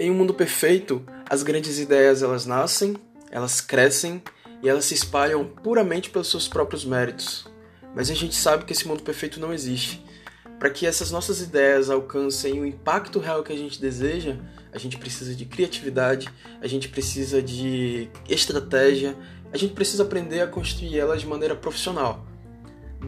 Em um mundo perfeito, as grandes ideias elas nascem, elas crescem e elas se espalham puramente pelos seus próprios méritos. Mas a gente sabe que esse mundo perfeito não existe. Para que essas nossas ideias alcancem o impacto real que a gente deseja, a gente precisa de criatividade, a gente precisa de estratégia, a gente precisa aprender a construir elas de maneira profissional.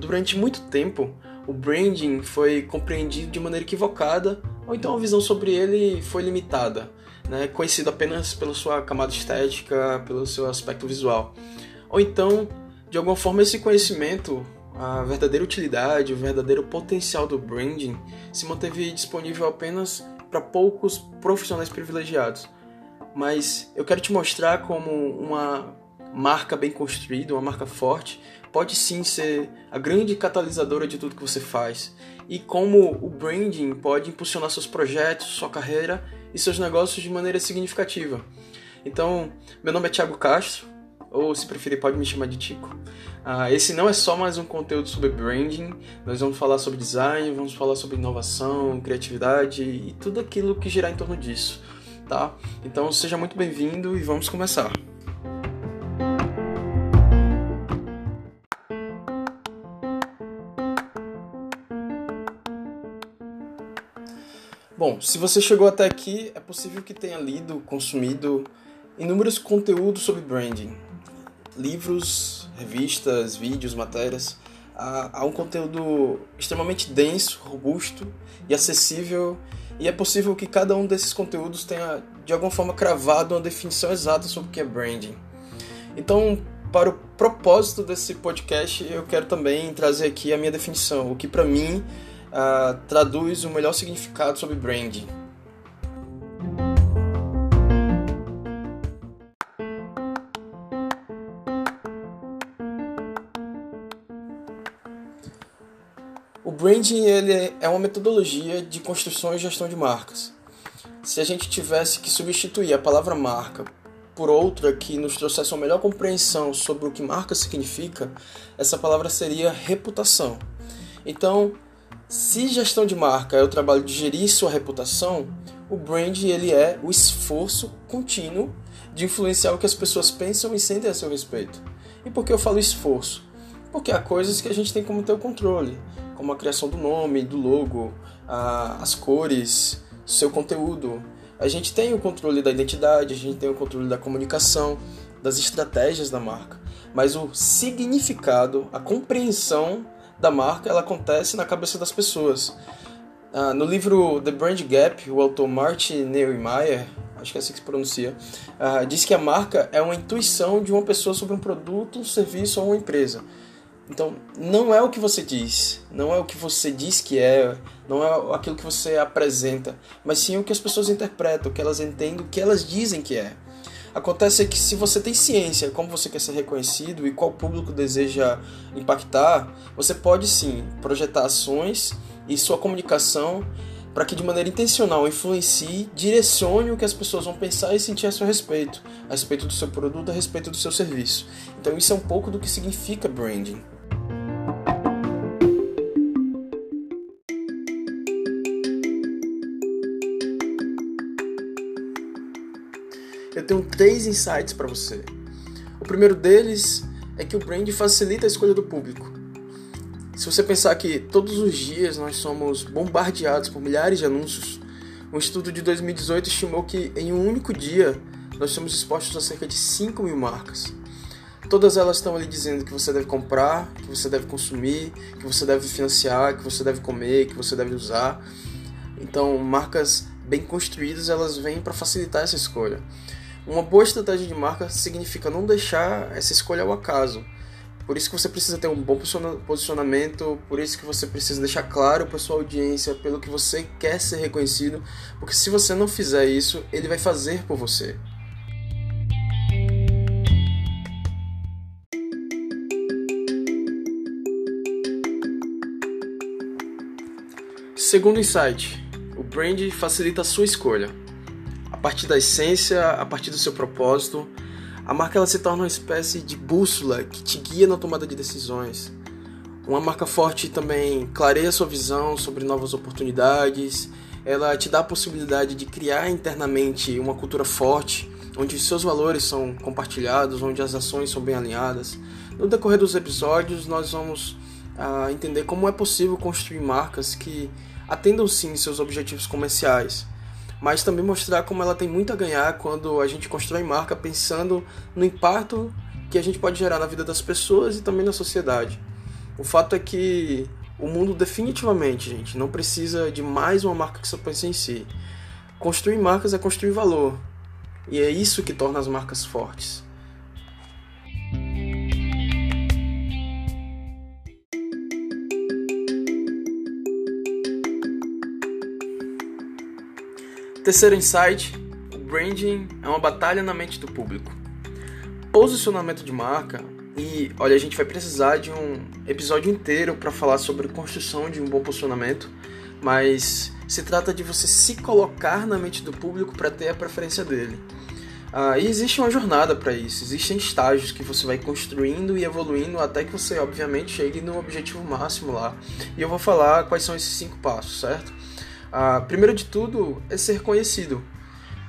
Durante muito tempo, o branding foi compreendido de maneira equivocada, ou então a visão sobre ele foi limitada, né? conhecido apenas pela sua camada estética, pelo seu aspecto visual. Ou então, de alguma forma, esse conhecimento a verdadeira utilidade, o verdadeiro potencial do branding se manteve disponível apenas para poucos profissionais privilegiados. Mas eu quero te mostrar como uma marca bem construída, uma marca forte, pode sim ser a grande catalisadora de tudo que você faz. E como o branding pode impulsionar seus projetos, sua carreira e seus negócios de maneira significativa. Então, meu nome é Thiago Castro, ou se preferir, pode me chamar de Tico. Ah, esse não é só mais um conteúdo sobre branding, nós vamos falar sobre design, vamos falar sobre inovação, criatividade e tudo aquilo que girar em torno disso, tá? Então seja muito bem-vindo e vamos começar. Bom, se você chegou até aqui, é possível que tenha lido, consumido inúmeros conteúdos sobre branding, livros, revistas, vídeos, matérias. Há, um conteúdo extremamente denso, robusto e acessível, e é possível que cada um desses conteúdos tenha de alguma forma cravado uma definição exata sobre o que é branding. Então, para o propósito desse podcast, eu quero também trazer aqui a minha definição, o que para mim uh, traduz o melhor significado sobre branding. O branding ele é uma metodologia de construção e gestão de marcas. Se a gente tivesse que substituir a palavra marca por outra que nos trouxesse uma melhor compreensão sobre o que marca significa, essa palavra seria reputação. Então, se gestão de marca é o trabalho de gerir sua reputação, o brand ele é o esforço contínuo de influenciar o que as pessoas pensam e sentem a seu respeito. E por que eu falo esforço? Porque há coisas que a gente tem como ter o controle como a criação do nome, do logo, a, as cores, seu conteúdo. A gente tem o controle da identidade, a gente tem o controle da comunicação, das estratégias da marca. Mas o significado, a compreensão da marca, ela acontece na cabeça das pessoas. Ah, no livro The Brand Gap, o autor Martin Neumeyer, acho que é assim que se pronuncia, ah, diz que a marca é uma intuição de uma pessoa sobre um produto, um serviço ou uma empresa. Então, não é o que você diz, não é o que você diz que é, não é aquilo que você apresenta, mas sim o que as pessoas interpretam, o que elas entendem, o que elas dizem que é. Acontece que se você tem ciência como você quer ser reconhecido e qual público deseja impactar, você pode sim projetar ações e sua comunicação para que de maneira intencional influencie, direcione o que as pessoas vão pensar e sentir a seu respeito, a respeito do seu produto, a respeito do seu serviço. Então isso é um pouco do que significa branding. Tenho três insights para você. O primeiro deles é que o brand facilita a escolha do público. Se você pensar que todos os dias nós somos bombardeados por milhares de anúncios, um estudo de 2018 estimou que em um único dia nós somos expostos a cerca de 5 mil marcas. Todas elas estão ali dizendo que você deve comprar, que você deve consumir, que você deve financiar, que você deve comer, que você deve usar. Então, marcas bem construídas, elas vêm para facilitar essa escolha. Uma boa estratégia de marca significa não deixar essa escolha ao acaso. Por isso que você precisa ter um bom posicionamento, por isso que você precisa deixar claro para sua audiência pelo que você quer ser reconhecido, porque se você não fizer isso, ele vai fazer por você. Segundo insight, o brand facilita a sua escolha partir da essência, a partir do seu propósito, a marca ela se torna uma espécie de bússola que te guia na tomada de decisões. Uma marca forte também clareia sua visão sobre novas oportunidades, ela te dá a possibilidade de criar internamente uma cultura forte, onde seus valores são compartilhados, onde as ações são bem alinhadas. No decorrer dos episódios, nós vamos uh, entender como é possível construir marcas que atendam sim seus objetivos comerciais, mas também mostrar como ela tem muito a ganhar quando a gente constrói marca pensando no impacto que a gente pode gerar na vida das pessoas e também na sociedade. O fato é que o mundo definitivamente, gente, não precisa de mais uma marca que só pense em si. Construir marcas é construir valor. E é isso que torna as marcas fortes. Terceiro insight: o branding é uma batalha na mente do público. Posicionamento de marca e olha, a gente vai precisar de um episódio inteiro para falar sobre construção de um bom posicionamento, mas se trata de você se colocar na mente do público para ter a preferência dele. Ah, e existe uma jornada para isso, existem estágios que você vai construindo e evoluindo até que você, obviamente, chegue no objetivo máximo lá. E eu vou falar quais são esses cinco passos, certo? Ah, primeiro de tudo é ser conhecido.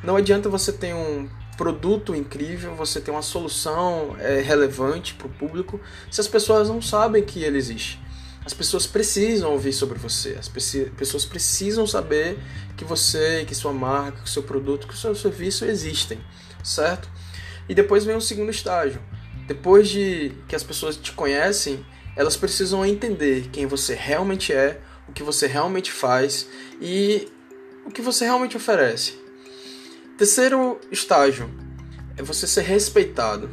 Não adianta você ter um produto incrível, você tem uma solução é, relevante para o público, se as pessoas não sabem que ele existe. As pessoas precisam ouvir sobre você, as pessoas precisam saber que você, que sua marca, que seu produto, que seu serviço existem, certo? E depois vem o segundo estágio. Depois de que as pessoas te conhecem, elas precisam entender quem você realmente é, o que você realmente faz e o que você realmente oferece. Terceiro estágio é você ser respeitado.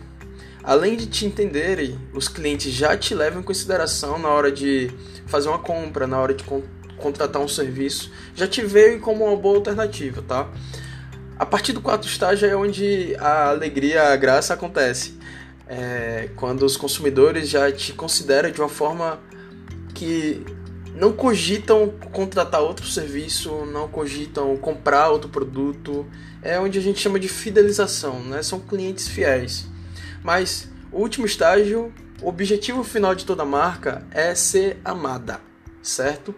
Além de te entenderem, os clientes já te levam em consideração na hora de fazer uma compra, na hora de con contratar um serviço, já te veem como uma boa alternativa, tá? A partir do quarto estágio é onde a alegria, a graça acontece. É quando os consumidores já te consideram de uma forma que não cogitam contratar outro serviço, não cogitam comprar outro produto. É onde a gente chama de fidelização, né? São clientes fiéis. Mas o último estágio, o objetivo final de toda marca é ser amada, certo?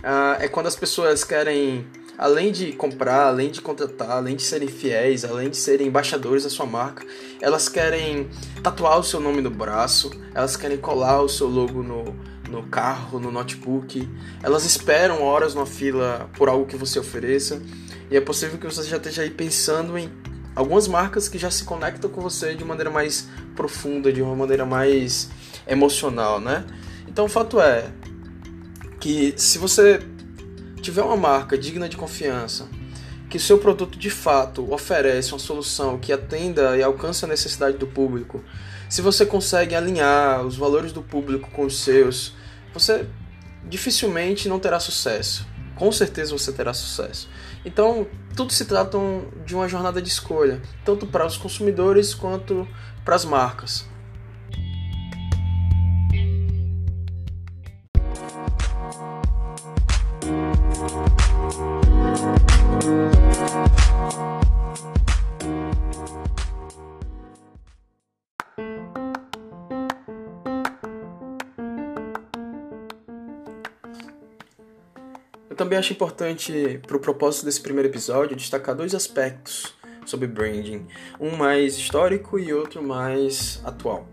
Ah, é quando as pessoas querem, além de comprar, além de contratar, além de serem fiéis, além de serem embaixadores da sua marca, elas querem tatuar o seu nome no braço, elas querem colar o seu logo no no carro, no notebook. Elas esperam horas na fila por algo que você ofereça. E é possível que você já esteja aí pensando em algumas marcas que já se conectam com você de maneira mais profunda, de uma maneira mais emocional, né? Então o fato é que se você tiver uma marca digna de confiança, que seu produto de fato oferece uma solução que atenda e alcance a necessidade do público, se você consegue alinhar os valores do público com os seus, você dificilmente não terá sucesso. Com certeza você terá sucesso. Então, tudo se trata de uma jornada de escolha, tanto para os consumidores quanto para as marcas. Também acho importante, para o propósito desse primeiro episódio, destacar dois aspectos sobre branding: um mais histórico e outro mais atual.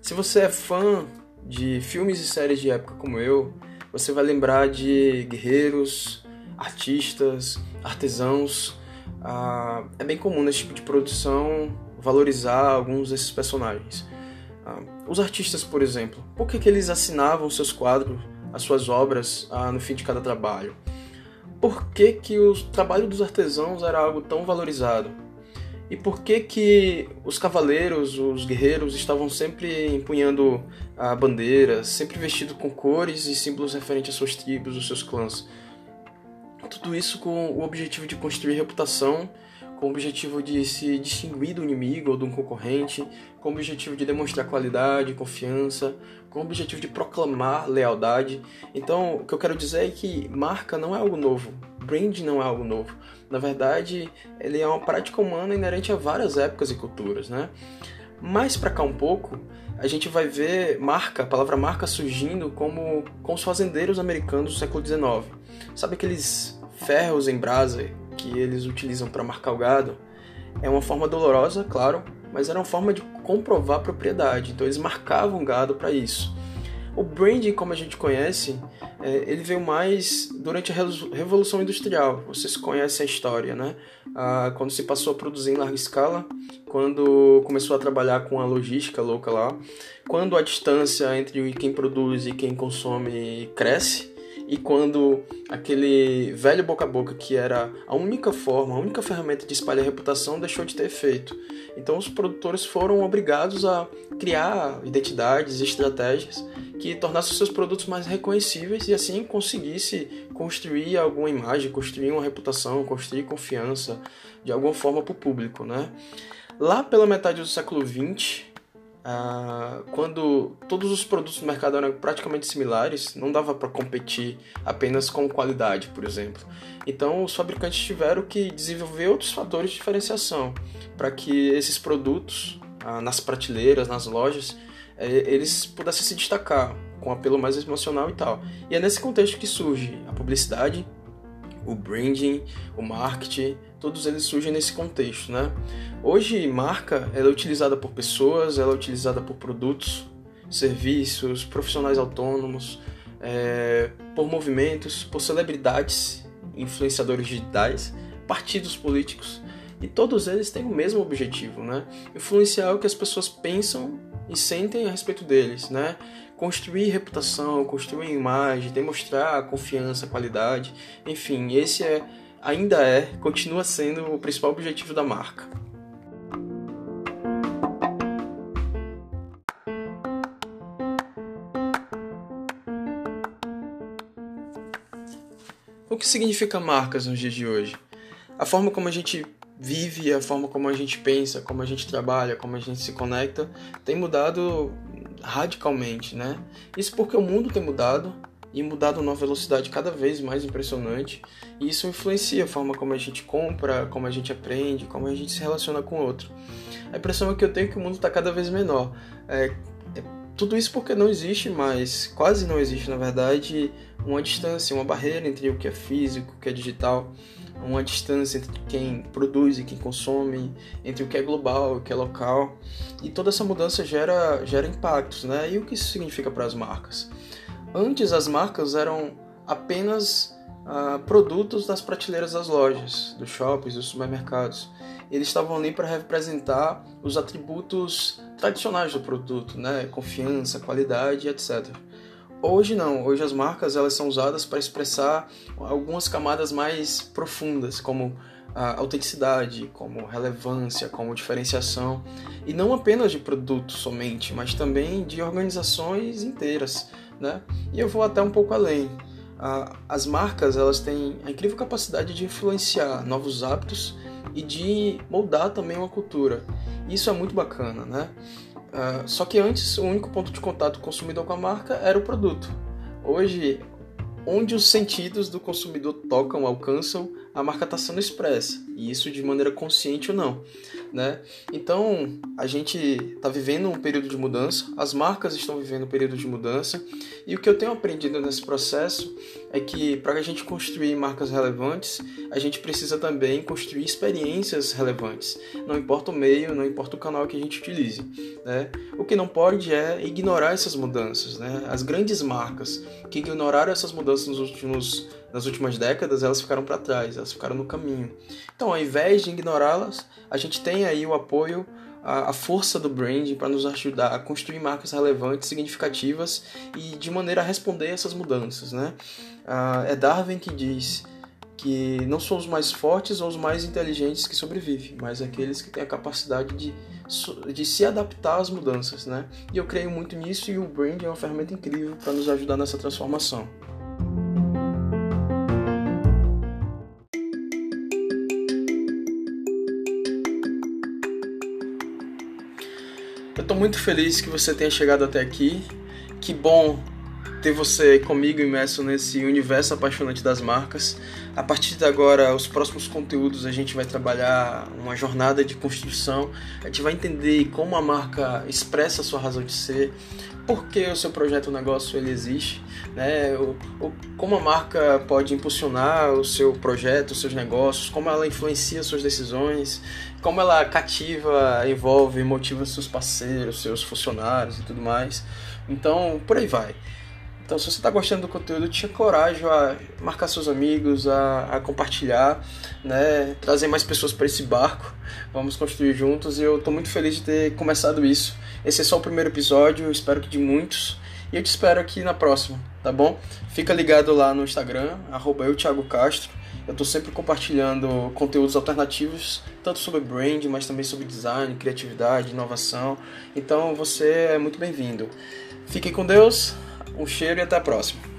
Se você é fã de filmes e séries de época como eu, você vai lembrar de guerreiros, artistas, artesãos. Ah, é bem comum nesse tipo de produção valorizar alguns desses personagens. Ah, os artistas, por exemplo, por que, que eles assinavam seus quadros as suas obras ah, no fim de cada trabalho. Por que, que o trabalho dos artesãos era algo tão valorizado? E por que, que os cavaleiros, os guerreiros, estavam sempre empunhando ah, bandeiras, sempre vestidos com cores e símbolos referentes às suas tribos, aos seus clãs? Tudo isso com o objetivo de construir reputação com o objetivo de se distinguir do inimigo ou de um concorrente, com o objetivo de demonstrar qualidade, confiança, com o objetivo de proclamar lealdade. Então, o que eu quero dizer é que marca não é algo novo, brand não é algo novo. Na verdade, ele é uma prática humana inerente a várias épocas e culturas, né? Mais para cá um pouco, a gente vai ver marca, a palavra marca surgindo como com os fazendeiros americanos do século XIX. Sabe aqueles ferros em brasa que eles utilizam para marcar o gado? É uma forma dolorosa, claro, mas era uma forma de comprovar a propriedade. Então eles marcavam gado para isso. O branding, como a gente conhece, é, ele veio mais durante a Revolução Industrial. Vocês conhecem a história, né? Ah, quando se passou a produzir em larga escala, quando começou a trabalhar com a logística louca lá, quando a distância entre quem produz e quem consome cresce, e quando aquele velho boca a boca que era a única forma, a única ferramenta de espalhar reputação deixou de ter efeito. Então os produtores foram obrigados a criar identidades e estratégias que tornassem seus produtos mais reconhecíveis e assim conseguisse construir alguma imagem, construir uma reputação, construir confiança de alguma forma para o público, né? Lá pela metade do século XX, ah, quando todos os produtos do mercado eram praticamente similares, não dava para competir apenas com qualidade, por exemplo. Então, os fabricantes tiveram que desenvolver outros fatores de diferenciação para que esses produtos ah, nas prateleiras, nas lojas, eh, eles pudessem se destacar com apelo mais emocional e tal. E é nesse contexto que surge a publicidade, o branding, o marketing, todos eles surgem nesse contexto, né? Hoje, marca ela é utilizada por pessoas, ela é utilizada por produtos, serviços, profissionais autônomos, é, por movimentos, por celebridades, influenciadores digitais, partidos políticos, e todos eles têm o mesmo objetivo, né? Influenciar o que as pessoas pensam e sentem a respeito deles, né? Construir reputação, construir imagem, demonstrar confiança, qualidade, enfim, esse é ainda é, continua sendo o principal objetivo da marca. O que significa marcas nos dias de hoje? A forma como a gente vive, a forma como a gente pensa, como a gente trabalha, como a gente se conecta, tem mudado radicalmente, né? Isso porque o mundo tem mudado, e mudado numa velocidade cada vez mais impressionante. E isso influencia a forma como a gente compra, como a gente aprende, como a gente se relaciona com o outro. A impressão é que eu tenho que o mundo está cada vez menor. É, é, tudo isso porque não existe mais, quase não existe na verdade, uma distância, uma barreira entre o que é físico, o que é digital, uma distância entre quem produz e quem consome, entre o que é global e o que é local. E toda essa mudança gera, gera impactos, né? E o que isso significa para as marcas? Antes as marcas eram apenas uh, produtos das prateleiras das lojas, dos shoppings, dos supermercados. Eles estavam ali para representar os atributos tradicionais do produto, né? confiança, qualidade, etc. Hoje não, hoje as marcas elas são usadas para expressar algumas camadas mais profundas, como autenticidade, como relevância, como diferenciação, e não apenas de produtos somente, mas também de organizações inteiras né? E eu vou até um pouco além. As marcas elas têm a incrível capacidade de influenciar novos hábitos e de moldar também uma cultura. Isso é muito bacana, né? Só que antes o único ponto de contato do consumidor com a marca era o produto. Hoje, onde os sentidos do consumidor tocam, alcançam, a marca está sendo expressa, e isso de maneira consciente ou não. Né? Então, a gente está vivendo um período de mudança, as marcas estão vivendo um período de mudança, e o que eu tenho aprendido nesse processo é que para a gente construir marcas relevantes, a gente precisa também construir experiências relevantes. Não importa o meio, não importa o canal que a gente utilize. Né? O que não pode é ignorar essas mudanças. Né? As grandes marcas que ignoraram essas mudanças nos últimos nas últimas décadas, elas ficaram para trás, elas ficaram no caminho. Então, ao invés de ignorá-las, a gente tem aí o apoio, a, a força do branding para nos ajudar a construir marcas relevantes, significativas e de maneira a responder essas mudanças, né? É Darwin que diz que não são os mais fortes ou os mais inteligentes que sobrevivem, mas aqueles que têm a capacidade de, de se adaptar às mudanças, né? E eu creio muito nisso e o branding é uma ferramenta incrível para nos ajudar nessa transformação. Muito feliz que você tenha chegado até aqui. Que bom ter você comigo imerso nesse universo apaixonante das marcas. A partir de agora, os próximos conteúdos a gente vai trabalhar uma jornada de construção. A gente vai entender como a marca expressa a sua razão de ser, por que o seu projeto o negócio ele existe, né? O, o, como a marca pode impulsionar o seu projeto, os seus negócios, como ela influencia suas decisões, como ela cativa, envolve, motiva seus parceiros, seus funcionários e tudo mais. Então, por aí vai. Então, se você está gostando do conteúdo, te encorajo a marcar seus amigos, a, a compartilhar, né? trazer mais pessoas para esse barco. Vamos construir juntos e eu estou muito feliz de ter começado isso. Esse é só o primeiro episódio, espero que de muitos. E eu te espero aqui na próxima, tá bom? Fica ligado lá no Instagram, arroba eu, Thiago Castro. Eu estou sempre compartilhando conteúdos alternativos, tanto sobre brand, mas também sobre design, criatividade, inovação. Então você é muito bem-vindo. Fique com Deus, um cheiro e até a próxima.